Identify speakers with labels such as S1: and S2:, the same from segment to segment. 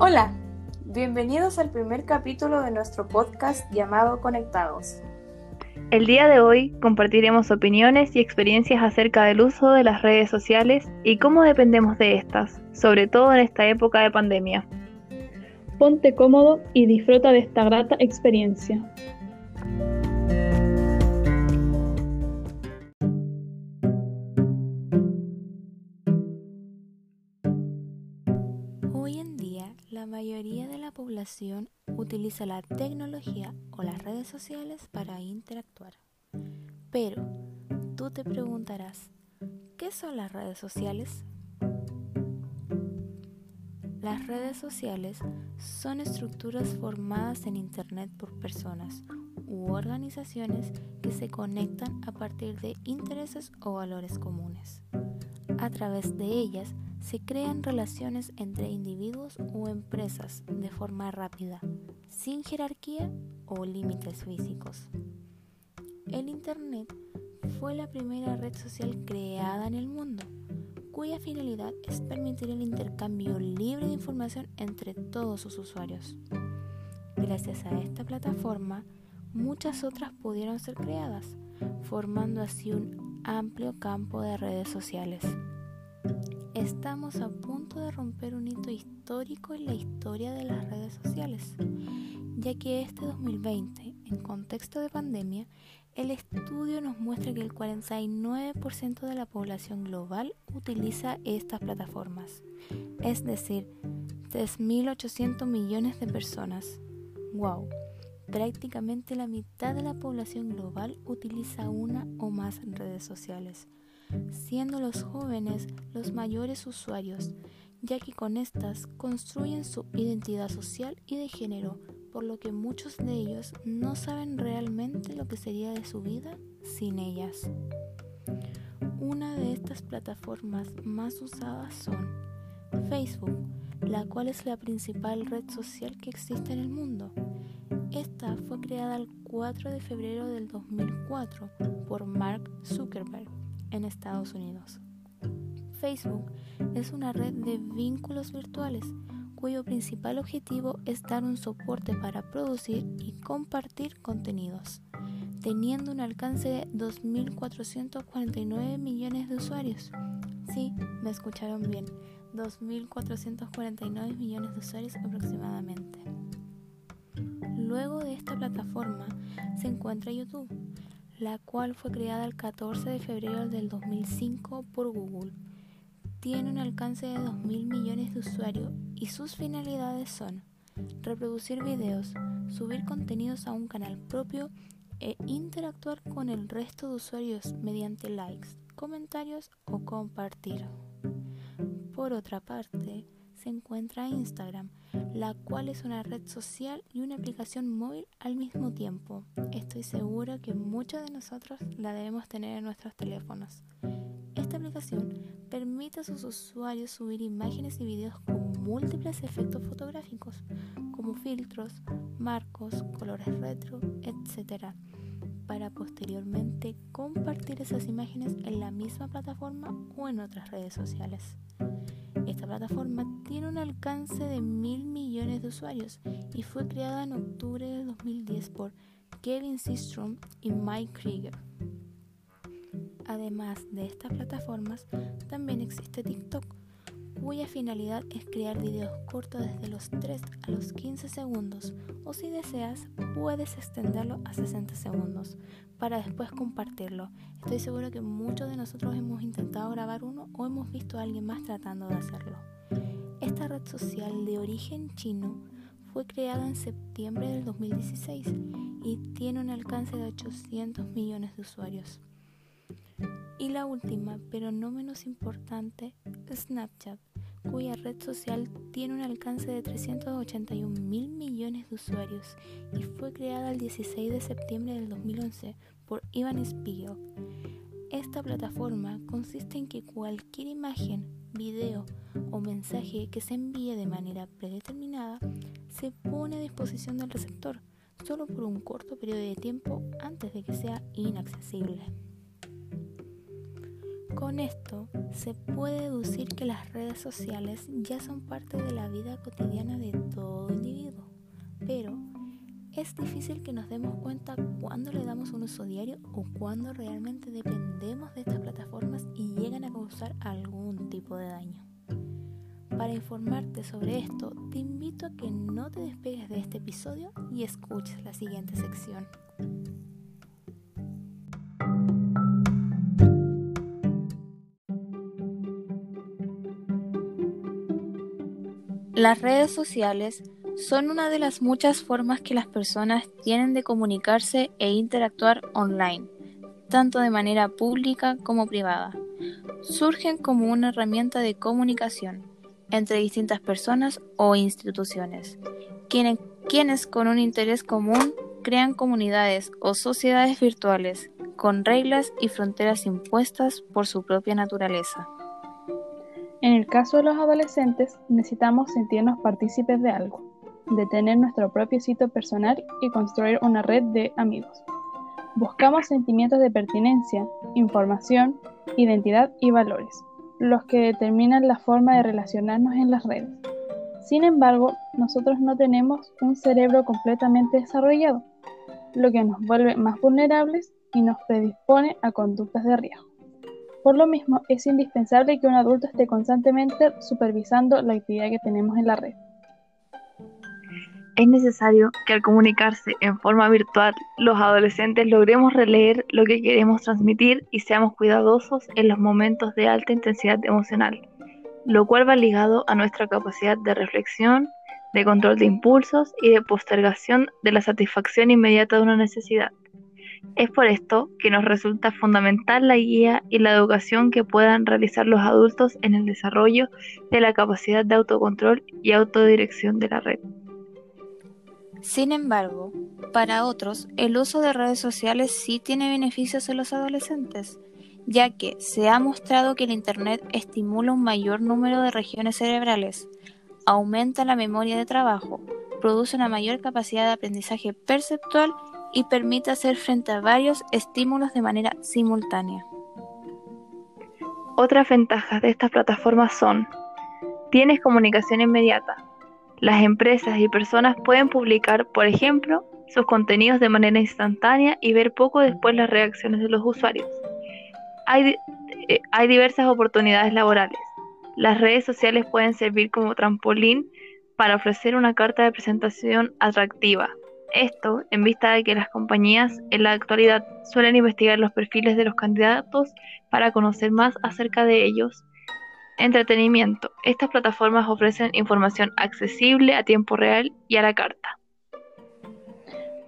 S1: Hola, bienvenidos al primer capítulo de nuestro podcast llamado Conectados.
S2: El día de hoy compartiremos opiniones y experiencias acerca del uso de las redes sociales y cómo dependemos de estas, sobre todo en esta época de pandemia.
S3: Ponte cómodo y disfruta de esta grata experiencia.
S4: Utiliza la tecnología o las redes sociales para interactuar. Pero, tú te preguntarás, ¿qué son las redes sociales? Las redes sociales son estructuras formadas en Internet por personas u organizaciones que se conectan a partir de intereses o valores comunes. A través de ellas se crean relaciones entre individuos o empresas de forma rápida, sin jerarquía o límites físicos. El Internet fue la primera red social creada en el mundo, cuya finalidad es permitir el intercambio libre de información entre todos sus usuarios. Gracias a esta plataforma, muchas otras pudieron ser creadas, formando así un amplio campo de redes sociales. Estamos a punto de romper un hito histórico en la historia de las redes sociales, ya que este 2020, en contexto de pandemia, el estudio nos muestra que el 49% de la población global utiliza estas plataformas, es decir, 3.800 millones de personas. ¡Wow! Prácticamente la mitad de la población global utiliza una o más redes sociales siendo los jóvenes los mayores usuarios, ya que con estas construyen su identidad social y de género, por lo que muchos de ellos no saben realmente lo que sería de su vida sin ellas. Una de estas plataformas más usadas son Facebook, la cual es la principal red social que existe en el mundo. Esta fue creada el 4 de febrero del 2004 por Mark Zuckerberg en Estados Unidos. Facebook es una red de vínculos virtuales cuyo principal objetivo es dar un soporte para producir y compartir contenidos, teniendo un alcance de 2.449 millones de usuarios. Sí, me escucharon bien, 2.449 millones de usuarios aproximadamente. Luego de esta plataforma se encuentra YouTube, la cual fue creada el 14 de febrero del 2005 por Google. Tiene un alcance de 2.000 millones de usuarios y sus finalidades son reproducir videos, subir contenidos a un canal propio e interactuar con el resto de usuarios mediante likes, comentarios o compartir. Por otra parte, encuentra Instagram, la cual es una red social y una aplicación móvil al mismo tiempo. Estoy segura que muchos de nosotros la debemos tener en nuestros teléfonos. Esta aplicación permite a sus usuarios subir imágenes y videos con múltiples efectos fotográficos, como filtros, marcos, colores retro, etc., para posteriormente compartir esas imágenes en la misma plataforma o en otras redes sociales. Esta plataforma tiene un alcance de mil millones de usuarios y fue creada en octubre del 2010 por Kevin Systrom y Mike Krieger. Además de estas plataformas, también existe TikTok, cuya finalidad es crear videos cortos desde los 3 a los 15 segundos o si deseas puedes extenderlo a 60 segundos para después compartirlo. Estoy seguro que muchos de nosotros hemos intentado grabar uno o hemos visto a alguien más tratando de hacerlo. Esta red social de origen chino fue creada en septiembre del 2016 y tiene un alcance de 800 millones de usuarios. Y la última, pero no menos importante, Snapchat, cuya red social tiene un alcance de 381 mil millones de usuarios y fue creada el 16 de septiembre del 2011 por Ivan Spiegel. Esta plataforma consiste en que cualquier imagen, video o mensaje que se envíe de manera predeterminada se pone a disposición del receptor solo por un corto periodo de tiempo antes de que sea inaccesible. Con esto se puede deducir que las redes sociales ya son parte de la vida cotidiana de todo individuo, pero es difícil que nos demos cuenta cuándo le damos un uso diario o cuándo realmente dependemos de estas plataformas y llegan a causar algún tipo de daño. Para informarte sobre esto, te invito a que no te despegues de este episodio y escuches la siguiente sección. Las redes sociales son una de las muchas formas que las personas tienen de comunicarse e interactuar online, tanto de manera pública como privada. Surgen como una herramienta de comunicación entre distintas personas o instituciones, quienes, con un interés común crean comunidades o sociedades virtuales con reglas y fronteras impuestas por su propia naturaleza.
S3: En el caso de los adolescentes, necesitamos sentirnos partícipes de algo, de tener nuestro propio sitio personal y construir una red de amigos. Buscamos sentimientos de pertenencia, información, identidad y valores los que determinan la forma de relacionarnos en las redes. Sin embargo, nosotros no tenemos un cerebro completamente desarrollado, lo que nos vuelve más vulnerables y nos predispone a conductas de riesgo. Por lo mismo, es indispensable que un adulto esté constantemente supervisando la actividad que tenemos en la red
S2: es necesario que al comunicarse en forma virtual los adolescentes logremos releer lo que queremos transmitir y seamos cuidadosos en los momentos de alta intensidad emocional, lo cual va ligado a nuestra capacidad de reflexión, de control de impulsos y de postergación de la satisfacción inmediata de una necesidad. Es por esto que nos resulta fundamental la guía y la educación que puedan realizar los adultos en el desarrollo de la capacidad de autocontrol y autodirección de la red.
S4: Sin embargo, para otros, el uso de redes sociales sí tiene beneficios en los adolescentes, ya que se ha mostrado que el Internet estimula un mayor número de regiones cerebrales, aumenta la memoria de trabajo, produce una mayor capacidad de aprendizaje perceptual y permite hacer frente a varios estímulos de manera simultánea.
S2: Otras ventajas de estas plataformas son, tienes comunicación inmediata, las empresas y personas pueden publicar, por ejemplo, sus contenidos de manera instantánea y ver poco después las reacciones de los usuarios. Hay, eh, hay diversas oportunidades laborales. Las redes sociales pueden servir como trampolín para ofrecer una carta de presentación atractiva. Esto en vista de que las compañías en la actualidad suelen investigar los perfiles de los candidatos para conocer más acerca de ellos Entretenimiento. Estas plataformas ofrecen información accesible a tiempo real y a la carta.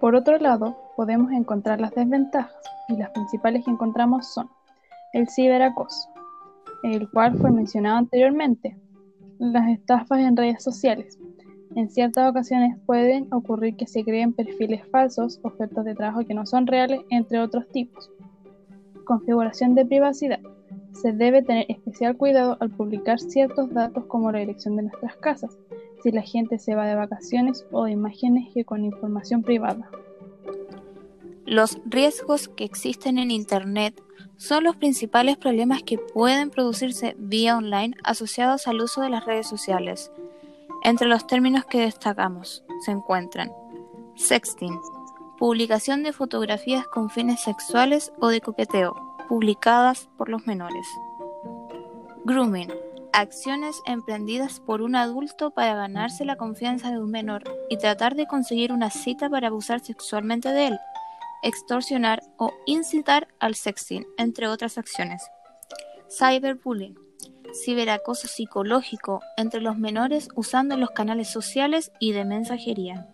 S3: Por otro lado, podemos encontrar las desventajas, y las principales que encontramos son el ciberacoso, el cual fue mencionado anteriormente, las estafas en redes sociales. En ciertas ocasiones pueden ocurrir que se creen perfiles falsos, ofertas de trabajo que no son reales, entre otros tipos. Configuración de privacidad se debe tener especial cuidado al publicar ciertos datos como la dirección de nuestras casas, si la gente se va de vacaciones o de imágenes que con información privada.
S4: Los riesgos que existen en Internet son los principales problemas que pueden producirse vía online asociados al uso de las redes sociales. Entre los términos que destacamos se encuentran sexting, publicación de fotografías con fines sexuales o de coqueteo, publicadas por los menores. Grooming. Acciones emprendidas por un adulto para ganarse la confianza de un menor y tratar de conseguir una cita para abusar sexualmente de él, extorsionar o incitar al sexting, entre otras acciones. Cyberbullying. Ciberacoso psicológico entre los menores usando los canales sociales y de mensajería.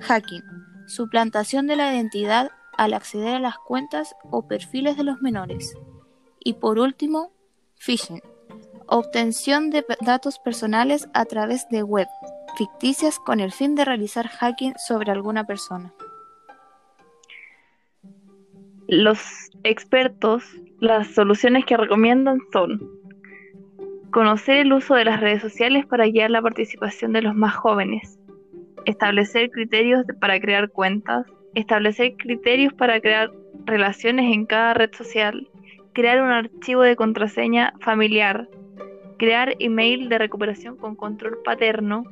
S4: Hacking. Suplantación de la identidad al acceder a las cuentas o perfiles de los menores. Y por último, phishing, obtención de datos personales a través de web ficticias con el fin de realizar hacking sobre alguna persona.
S2: Los expertos, las soluciones que recomiendan son conocer el uso de las redes sociales para guiar la participación de los más jóvenes, establecer criterios para crear cuentas, establecer criterios para crear relaciones en cada red social. Crear un archivo de contraseña familiar, crear email de recuperación con control paterno,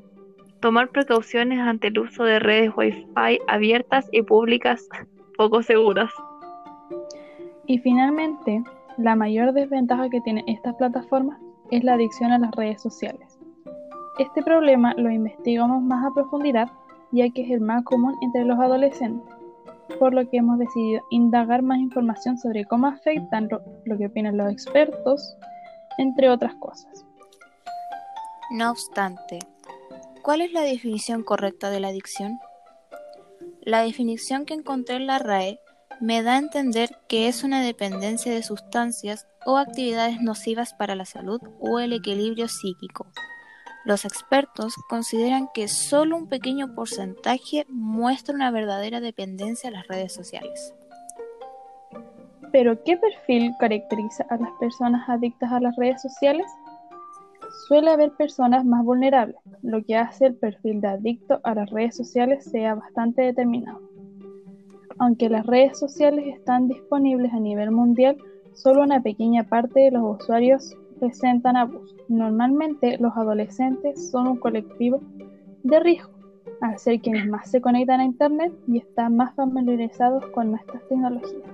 S2: tomar precauciones ante el uso de redes Wi-Fi abiertas y públicas poco seguras.
S3: Y finalmente, la mayor desventaja que tienen estas plataformas es la adicción a las redes sociales. Este problema lo investigamos más a profundidad ya que es el más común entre los adolescentes, por lo que hemos decidido indagar más información sobre cómo afectan lo, que opinan los expertos, entre otras cosas.
S4: No obstante, ¿cuál es la definición correcta de la adicción? La definición que encontré en la RAE me da a entender que es una dependencia de sustancias o actividades nocivas para la salud o el equilibrio psíquico. Los expertos consideran que solo un pequeño porcentaje muestra una verdadera dependencia a las redes sociales.
S3: Pero, ¿qué perfil caracteriza a las personas adictas a las redes sociales? Suele haber personas más vulnerables, lo que hace el perfil de adicto a las redes sociales sea bastante determinado. Aunque las redes sociales están disponibles a nivel mundial, solo una pequeña parte de los usuarios presentan abuso. Normalmente los adolescentes son un colectivo de riesgo, al ser quienes más se conectan a Internet y están más familiarizados con nuestras tecnologías.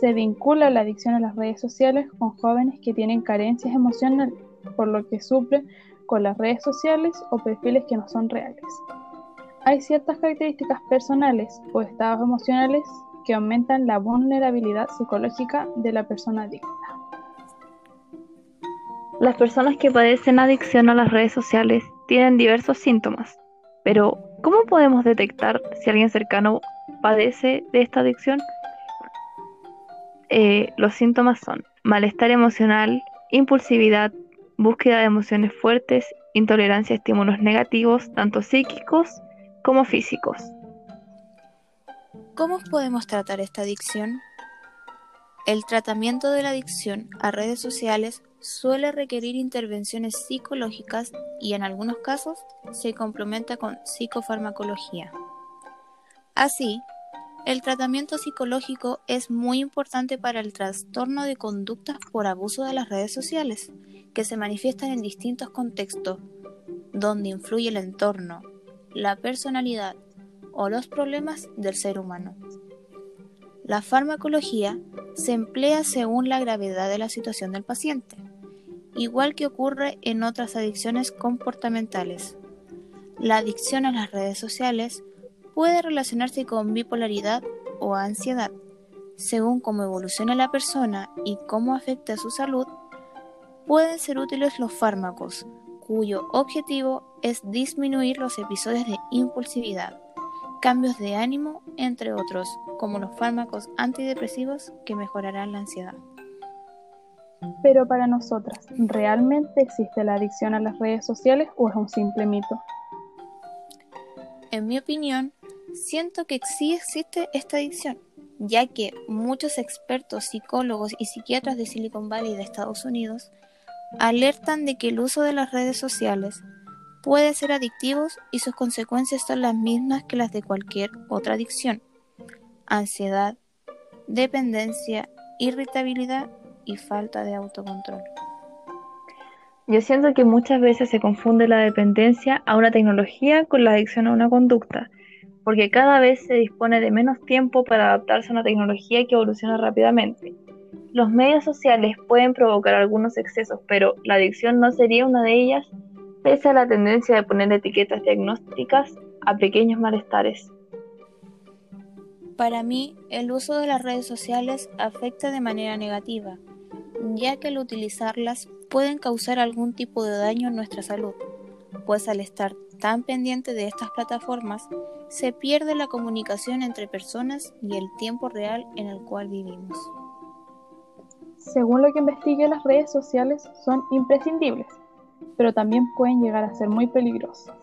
S3: Se vincula la adicción a las redes sociales con jóvenes que tienen carencias emocionales, por lo que suplen con las redes sociales o perfiles que no son reales. Hay ciertas características personales o estados emocionales que aumentan la vulnerabilidad psicológica de la persona adicta.
S2: Las personas que padecen adicción a las redes sociales tienen diversos síntomas, pero ¿cómo podemos detectar si alguien cercano padece de esta adicción? Eh, los síntomas son malestar emocional, impulsividad, búsqueda de emociones fuertes, intolerancia a estímulos negativos, tanto psíquicos como físicos.
S4: ¿Cómo podemos tratar esta adicción? El tratamiento de la adicción a redes sociales suele requerir intervenciones psicológicas y en algunos casos se complementa con psicofarmacología. Así, el tratamiento psicológico es muy importante para el trastorno de conductas por abuso de las redes sociales, que se manifiestan en distintos contextos, donde influye el entorno, la personalidad o los problemas del ser humano. La farmacología se emplea según la gravedad de la situación del paciente, igual que ocurre en otras adicciones comportamentales. La adicción a las redes sociales puede relacionarse con bipolaridad o ansiedad. Según cómo evoluciona la persona y cómo afecta su salud, pueden ser útiles los fármacos, cuyo objetivo es disminuir los episodios de impulsividad cambios de ánimo, entre otros, como los fármacos antidepresivos que mejorarán la ansiedad.
S3: Pero para nosotras, ¿realmente existe la adicción a las redes sociales o es un simple mito?
S4: En mi opinión, siento que sí existe esta adicción, ya que muchos expertos psicólogos y psiquiatras de Silicon Valley de Estados Unidos alertan de que el uso de las redes sociales puede ser adictivos y sus consecuencias son las mismas que las de cualquier otra adicción. Ansiedad, dependencia, irritabilidad y falta de autocontrol.
S2: Yo siento que muchas veces se confunde la dependencia a una tecnología con la adicción a una conducta, porque cada vez se dispone de menos tiempo para adaptarse a una tecnología que evoluciona rápidamente. Los medios sociales pueden provocar algunos excesos, pero la adicción no sería una de ellas pese a la tendencia de poner etiquetas diagnósticas a pequeños malestares.
S4: Para mí, el uso de las redes sociales afecta de manera negativa, ya que al utilizarlas pueden causar algún tipo de daño en nuestra salud, pues al estar tan pendiente de estas plataformas, se pierde la comunicación entre personas y el tiempo real en el cual vivimos.
S3: Según lo que investigue las redes sociales, son imprescindibles, pero también pueden llegar a ser muy peligrosas.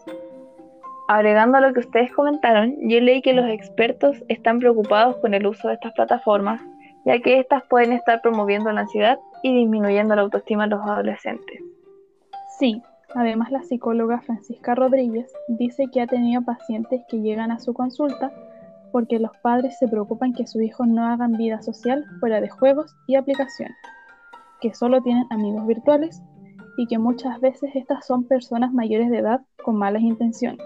S2: Agregando a lo que ustedes comentaron, yo leí que los expertos están preocupados con el uso de estas plataformas, ya que éstas pueden estar promoviendo la ansiedad y disminuyendo la autoestima en los adolescentes.
S3: Sí, además la psicóloga Francisca Rodríguez dice que ha tenido pacientes que llegan a su consulta porque los padres se preocupan que sus hijos no hagan vida social fuera de juegos y aplicaciones, que solo tienen amigos virtuales y que muchas veces estas son personas mayores de edad con malas intenciones.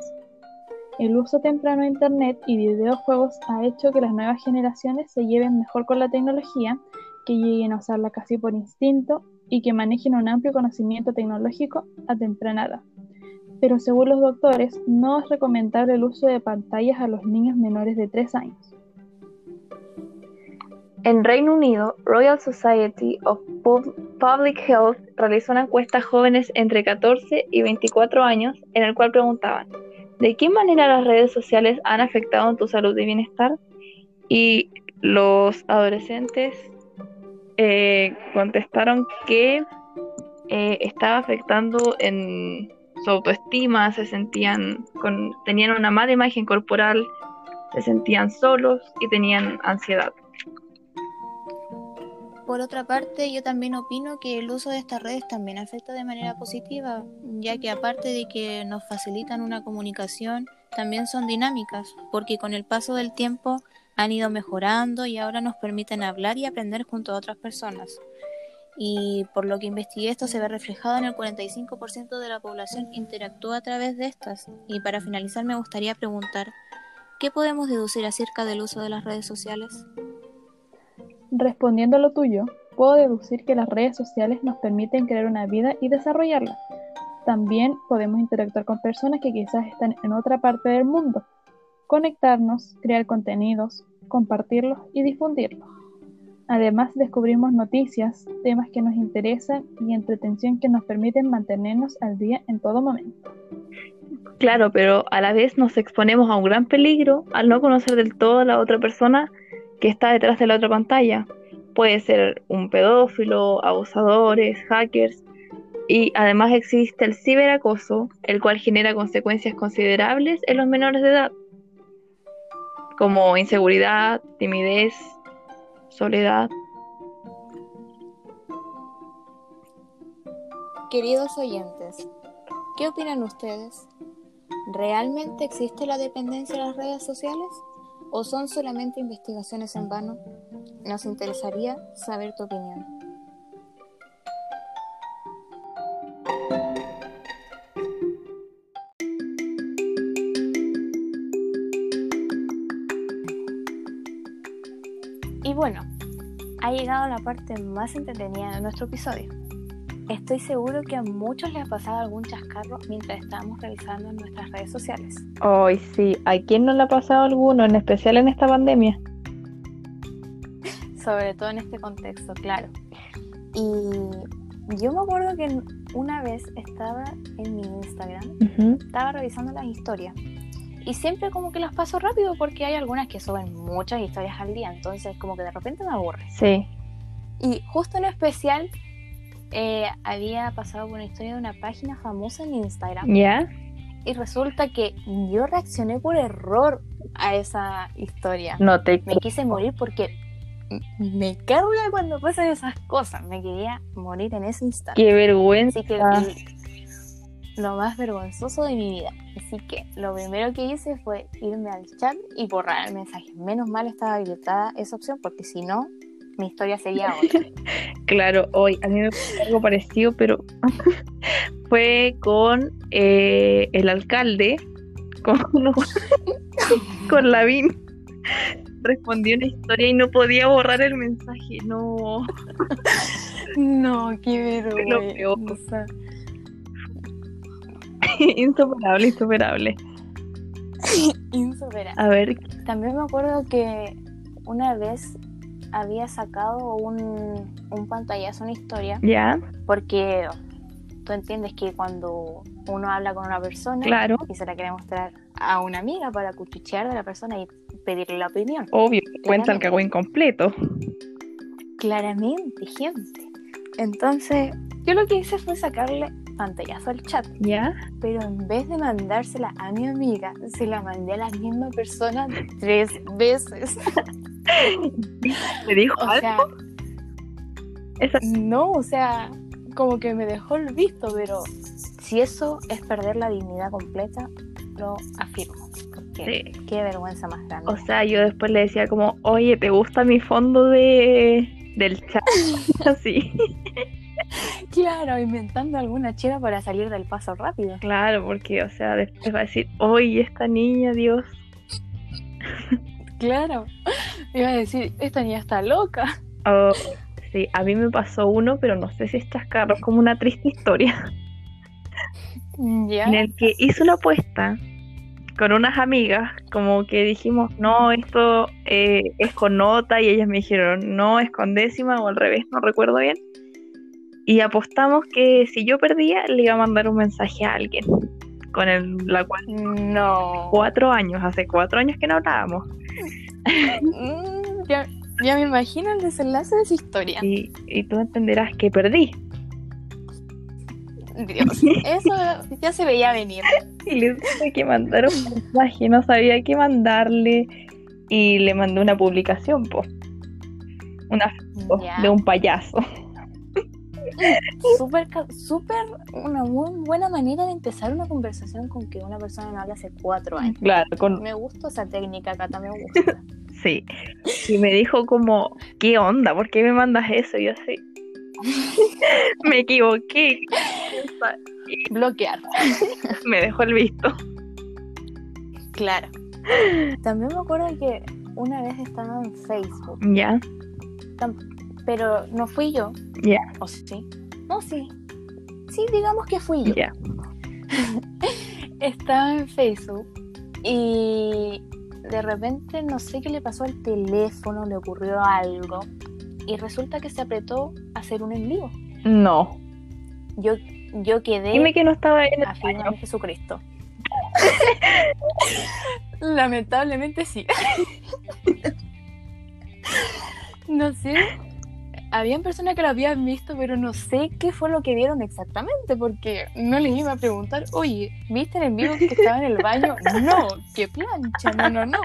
S3: El uso temprano de Internet y videojuegos ha hecho que las nuevas generaciones se lleven mejor con la tecnología, que lleguen a usarla casi por instinto y que manejen un amplio conocimiento tecnológico a temprana edad. Pero según los doctores, no es recomendable el uso de pantallas a los niños menores de 3 años.
S2: En Reino Unido, Royal Society of Public Health realizó una encuesta a jóvenes entre 14 y 24 años en el cual preguntaban, ¿de qué manera las redes sociales han afectado en tu salud y bienestar? Y los adolescentes eh, contestaron que eh, estaba afectando en su autoestima, se sentían con, tenían una mala imagen corporal, se sentían solos y tenían ansiedad.
S4: Por otra parte, yo también opino que el uso de estas redes también afecta de manera positiva, ya que aparte de que nos facilitan una comunicación, también son dinámicas, porque con el paso del tiempo han ido mejorando y ahora nos permiten hablar y aprender junto a otras personas. Y por lo que investigué esto se ve reflejado en el 45% de la población interactúa a través de estas. Y para finalizar me gustaría preguntar, ¿qué podemos deducir acerca del uso de las redes sociales?
S3: Respondiendo a lo tuyo, puedo deducir que las redes sociales nos permiten crear una vida y desarrollarla. También podemos interactuar con personas que quizás están en otra parte del mundo, conectarnos, crear contenidos, compartirlos y difundirlos. Además descubrimos noticias, temas que nos interesan y entretención que nos permiten mantenernos al día en todo momento.
S2: Claro, pero a la vez nos exponemos a un gran peligro al no conocer del todo a la otra persona que está detrás de la otra pantalla. Puede ser un pedófilo, abusadores, hackers, y además existe el ciberacoso, el cual genera consecuencias considerables en los menores de edad, como inseguridad, timidez, soledad.
S4: Queridos oyentes, ¿qué opinan ustedes? ¿Realmente existe la dependencia de las redes sociales? ¿O son solamente investigaciones en vano? Nos interesaría saber tu opinión. Ha llegado la parte más entretenida de nuestro episodio. Estoy seguro que a muchos les ha pasado algún chascarro mientras estábamos revisando en nuestras redes sociales.
S2: Ay, sí, ¿a quién no le ha pasado alguno, en especial en esta pandemia?
S4: Sobre todo en este contexto, claro. Y yo me acuerdo que una vez estaba en mi Instagram, estaba revisando las historias. Y siempre como que las paso rápido porque hay algunas que suben muchas historias al día, entonces como que de repente me aburre.
S2: Sí.
S4: Y justo en especial eh, había pasado por una historia de una página famosa en Instagram.
S2: ¿Ya?
S4: Y resulta que yo reaccioné por error a esa historia.
S2: No te...
S4: Me quise morir porque me carga cuando pasan esas cosas. Me quería morir en ese instante.
S2: Qué vergüenza.
S4: Así que lo más vergonzoso de mi vida. Así que lo primero que hice fue irme al chat y borrar el mensaje. Menos mal estaba habilitada esa opción porque si no, mi historia sería otra.
S2: claro, hoy a mí me pasó algo parecido, pero fue con eh, el alcalde, con, con Lavín. Respondió una historia y no podía borrar el mensaje, no.
S4: no, qué vergüenza.
S2: insuperable, insuperable.
S4: insuperable.
S2: A ver.
S4: También me acuerdo que una vez había sacado un, un pantallazo, una historia.
S2: Ya.
S4: Porque tú entiendes que cuando uno habla con una persona
S2: claro.
S4: y se la quiere mostrar a una amiga para cuchichear de la persona y pedirle la opinión.
S2: Obvio, cuenta el cagüín completo.
S4: Claramente, gente. Entonces, yo lo que hice fue sacarle pantallazo al chat.
S2: ¿Ya?
S4: Pero en vez de mandársela a mi amiga, se la mandé a la misma persona tres veces.
S2: ¿Me dijo
S4: o
S2: algo?
S4: Sea, No, o sea, como que me dejó el visto, pero si eso es perder la dignidad completa, lo afirmo. que
S2: Sí.
S4: qué vergüenza más grande.
S2: O sea, yo después le decía como, oye, ¿te gusta mi fondo de del chat? Así.
S4: claro, inventando alguna chera para salir del paso rápido.
S2: Claro, porque, o sea, después va a decir, oye, esta niña, Dios.
S4: Claro. Iba a decir, esta niña está loca.
S2: Oh, sí, a mí me pasó uno, pero no sé si es chascarro, es como una triste historia,
S4: Ya.
S2: en el que hice una apuesta con unas amigas, como que dijimos, no, esto eh, es con nota, y ellas me dijeron, no, es con décima, o al revés, no recuerdo bien. Y apostamos que si yo perdía, le iba a mandar un mensaje a alguien, con el, la cual
S4: No.
S2: cuatro años, hace cuatro años que no hablábamos.
S4: Mm, ya, ya me imagino el desenlace de esa historia.
S2: Y, y tú entenderás que perdí.
S4: Dios, eso ya se veía venir.
S2: Y le tuve que mandar un mensaje, no sabía qué mandarle. Y le mandé una publicación, pues. Una foto de un payaso.
S4: Súper, súper, una muy buena manera de empezar una conversación con que una persona no habla hace cuatro años.
S2: Claro, con
S4: Me gusta esa técnica, Cata, me gusta.
S2: sí. Y me dijo como, ¿qué onda? ¿Por qué me mandas eso? Y yo así. me equivoqué.
S4: Bloquear.
S2: Me dejó el visto.
S4: Claro. También me acuerdo que una vez estaba en Facebook,
S2: Ya,
S4: pero no fui yo.
S2: ya,
S4: ¿O sí? No, sí. Sí, digamos que fui yo.
S2: ya.
S4: Estaba en Facebook y de repente no sé qué le pasó al teléfono, le ocurrió algo y resulta que se apretó a hacer un en vivo.
S2: No.
S4: Yo, yo quedé
S2: Dime que no estaba en el baño.
S4: en Jesucristo. Lamentablemente sí. no sé. Habían personas que lo habían visto, pero no sé qué fue lo que vieron exactamente, porque no les iba a preguntar, oye, ¿viste el en vivo que estaba en el baño? No, qué plancha, no, no, no.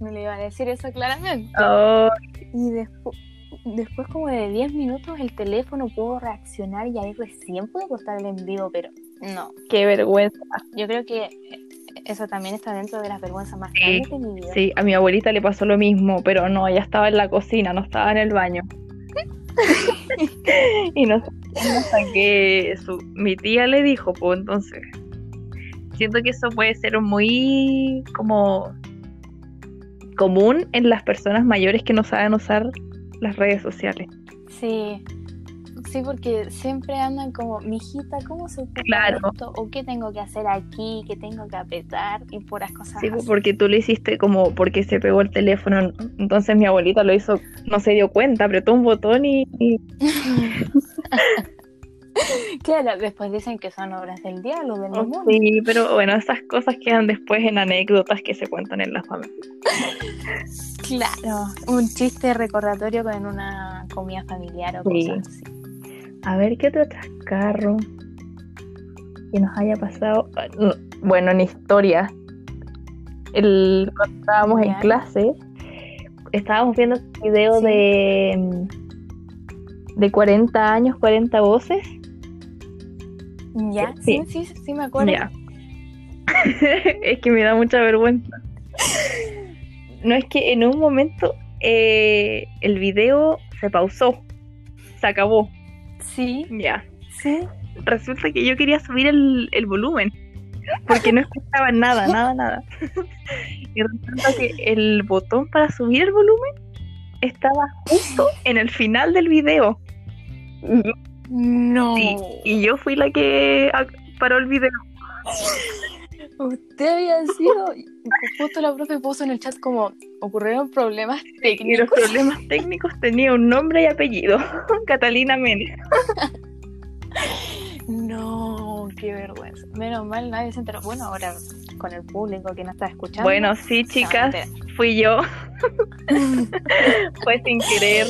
S4: No le iba a decir eso claramente.
S2: Oh,
S4: Y después, después como de 10 minutos el teléfono pudo reaccionar y ahí recién pude cortar el en vivo, pero no.
S2: qué vergüenza.
S4: Yo creo que eso también está dentro de las vergüenzas más
S2: Sí,
S4: grandes de mi vida.
S2: Sí, a mi abuelita le pasó lo mismo, pero no, ella estaba en la cocina, no estaba en el baño. y no hasta que su, mi tía le dijo, pues entonces. Siento que eso puede ser muy como común en las personas mayores que no saben usar las redes sociales.
S4: Sí, sí, porque siempre andan como, mijita, ¿cómo se ocupa
S2: Claro.
S4: esto? ¿O qué tengo que hacer aquí? ¿Qué tengo que apretar? Y puras cosas
S2: Sí, pues,
S4: así.
S2: porque tú lo hiciste como porque se pegó el teléfono. Entonces mi abuelita lo hizo, no se dio cuenta, apretó un botón y, y
S4: Claro, después dicen que son obras del diablo, del demonio.
S2: Sí, pero bueno, esas cosas quedan después en anécdotas que se cuentan en la familia.
S4: Claro, un chiste recordatorio con una comida familiar o
S2: Sí.
S4: cosas así.
S2: A ver, ¿qué otro chascarro que nos haya pasado? No, Bueno, en historia. El, cuando estábamos en clase, estábamos viendo este video
S4: Sí.
S2: de, de 40 años, 40 voces.
S4: ¿Ya?
S2: Sí.
S4: Sí, sí, sí, me acuerdo.
S2: Ya. es que me da mucha vergüenza. No es que en un momento eh, el video se pausó, se acabó.
S4: Sí,
S2: Ya.
S4: sí.
S2: Resulta que yo quería subir el, el volumen porque no escuchaba nada, nada, nada. Y resulta que el botón para subir el volumen estaba justo en el final del video.
S4: No.
S2: Sí, y yo fui la que paró el video.
S4: Usted había sido. Justo la profe puso en el chat como ocurrieron problemas
S2: Y los
S4: técnicos.
S2: problemas técnicos tenía un nombre y apellido. Catalina Méndez.
S4: No, qué vergüenza. Menos mal nadie se enteró. Bueno, ahora con el público que no está escuchando.
S2: Bueno, sí, chicas, fui yo. Fue sin querer.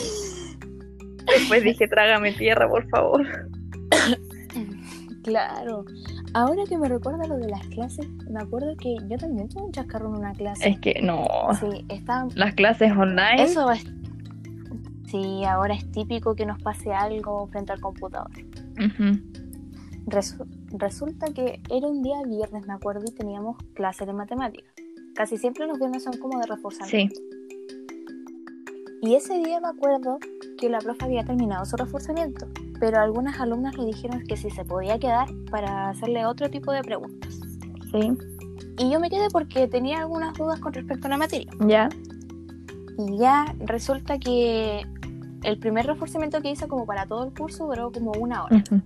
S2: Después dije, trágame tierra, por favor.
S4: Claro. Ahora que me recuerda lo de las clases, me acuerdo que yo también tuve un chascarro en una clase.
S2: Es que no.
S4: Sí, estaban
S2: Las clases online.
S4: Eso es. Sí, ahora es típico que nos pase algo frente al computador.
S2: Ujú.
S4: Resu- resulta que era un día viernes, me acuerdo, y teníamos clase de matemáticas. casi siempre los viernes son como de reforzamiento.
S2: Sí.
S4: Y ese día me acuerdo que la profe había terminado su reforzamiento, pero algunas alumnas le dijeron que si se podía quedar para hacerle otro tipo de preguntas.
S2: Sí.
S4: Y yo me quedé porque tenía algunas dudas con respecto a la materia.
S2: Ya.
S4: Y ya resulta que el primer reforzamiento que hice como para todo el curso duró como una hora.
S2: Ujú.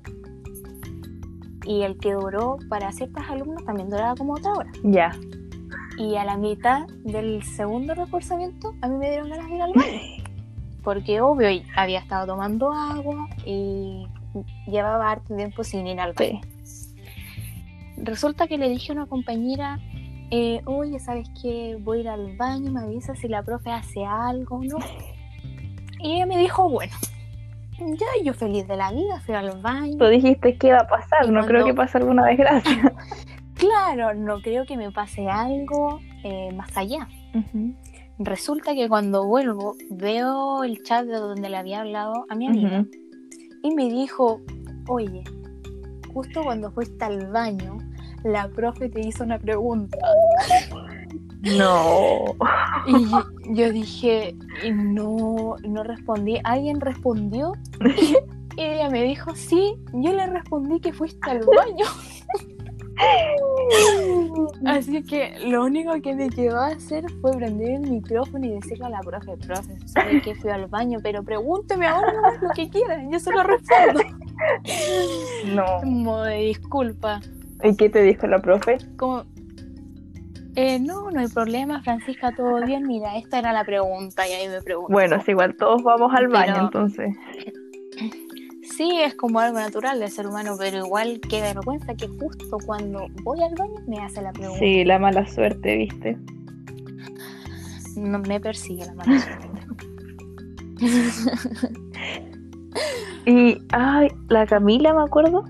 S4: Y el que duró para ciertas alumnas también duraba como otra hora.
S2: Ya.
S4: Y a la mitad del segundo reforzamiento a mí me dieron ganas de ir al baño. Porque obvio había estado tomando agua y llevaba harto tiempo sin ir al baño. Resulta que le dije a una compañera, eh, oye, ¿sabes qué? Voy a ir al baño, me avisa si la profe hace algo o no. Y ella me dijo, bueno, ya yo feliz de la vida, fui al baño.
S2: Tú dijiste que iba a pasar, no creo que pase alguna desgracia.
S4: Claro, no creo que me pase algo eh, más allá. Resulta que cuando vuelvo veo el chat de donde le había hablado a mi amiga y me dijo, oye, justo cuando fuiste al baño, la profe te hizo una pregunta.
S2: No.
S4: Y yo, yo dije, no, no respondí. ¿Alguien respondió? Y ella me dijo, sí, yo le respondí que fuiste al baño. Así que lo único que me quedó a hacer fue prender el micrófono y decirle a la profe, profe, sabe que fui al baño, pero pregúnteme ahora lo que quiera, yo se lo respondo.
S2: No.
S4: Como de disculpa.
S2: ¿Y qué te dijo la profe?
S4: Como, eh, no, no hay problema, Francisca, todo bien. Mira, esta era la pregunta y ahí me preguntó.
S2: Bueno, es igual, todos vamos al baño
S4: Pero-
S2: entonces.
S4: Sí, es como algo natural del ser humano, pero igual qué vergüenza que justo cuando voy al baño me hace la pregunta.
S2: Sí, la mala suerte, ¿viste?
S4: No me persigue la mala suerte.
S2: Y, ay, la Camila, me acuerdo,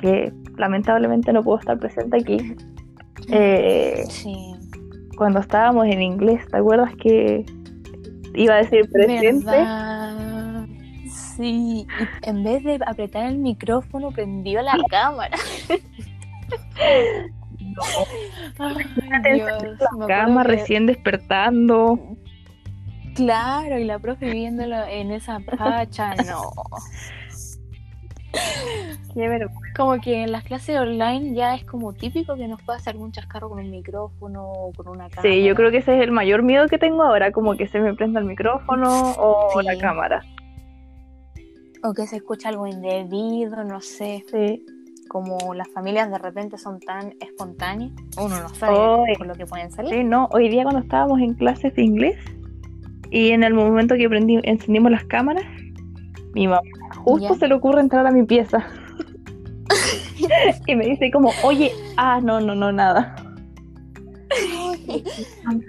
S2: que lamentablemente no pudo estar presente aquí. Eh,
S4: Sí,
S2: cuando estábamos en inglés, ¿te acuerdas que iba a decir presente?
S4: ¿verdad? Sí, y en vez de apretar el micrófono, prendió la cámara. Ay, Dios, me
S2: La cama
S4: que-
S2: recién despertando.
S4: Claro, y la profe viéndolo en esa pacha, no.
S2: Qué vergüenza.
S4: Como que en las clases online ya es como típico que nos pueda hacer algún chascarro con un micrófono o con una cámara.
S2: Sí, yo creo que ese es el mayor miedo que tengo ahora, como que se me prenda el micrófono o
S4: Sí.
S2: la cámara.
S4: O que se escucha algo indebido, no sé.
S2: Sí.
S4: Como las familias de repente son tan espontáneas, uno no sabe
S2: Ay.
S4: por lo que pueden salir.
S2: Sí, no, hoy día cuando estábamos en clases de inglés y en el momento que prendí- encendimos las cámaras, mi mamá justo se le ocurre entrar a mi pieza. y me dice como, oye, ah, no, no, no, nada.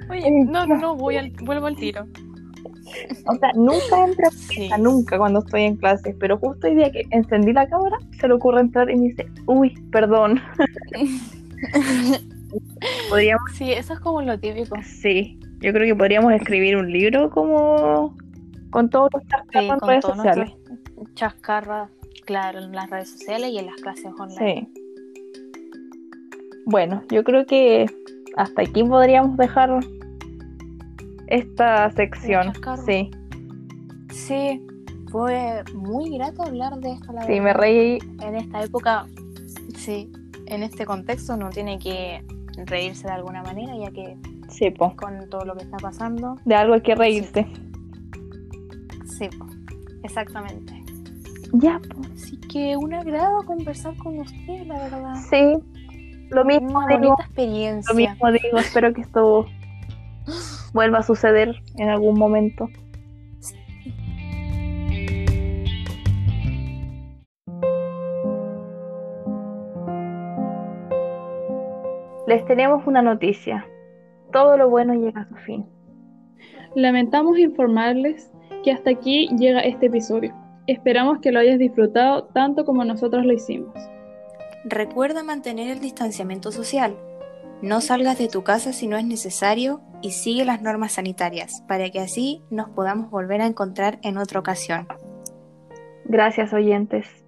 S4: Oye, no, no, no, voy al, vuelvo al tiro.
S2: O sea, nunca entra
S4: Sí.
S2: nunca cuando estoy en clases, pero justo hoy día que encendí la cámara, se le ocurre entrar y me dice, uy, perdón. Podríamos,
S4: Sí, eso es como lo típico.
S2: sí, yo creo que podríamos escribir un libro como con todos los
S4: Sí,
S2: chascarros en
S4: con
S2: redes
S4: todos
S2: sociales.
S4: nuestros chascarras, claro, en las redes sociales y en las clases online.
S2: Sí. Bueno, yo creo que hasta aquí podríamos dejar esta sección. Sí,
S4: Sí, fue muy grato hablar de esto, la
S2: sí, me reí.
S4: En esta época, sí, en este contexto no tiene que reírse de alguna manera, ya que
S2: Sí, po.
S4: con todo lo que está pasando,
S2: De algo hay que reírse.
S4: sí, po, exactamente.
S2: Ya, po.
S4: Así que un agrado conversar con usted, la verdad.
S2: Sí, lo mismo
S4: Una
S2: digo.
S4: bonita experiencia.
S2: Lo mismo digo. Espero que esto vuelva a suceder en algún momento. Les tenemos una noticia. Todo lo bueno llega a su fin.
S3: Lamentamos informarles que hasta aquí llega este episodio. Esperamos que lo hayas disfrutado tanto como nosotros lo hicimos.
S4: Recuerda mantener el distanciamiento social. No salgas de tu casa si no es necesario y sigue las normas sanitarias para que así nos podamos volver a encontrar en otra ocasión.
S2: Gracias, oyentes.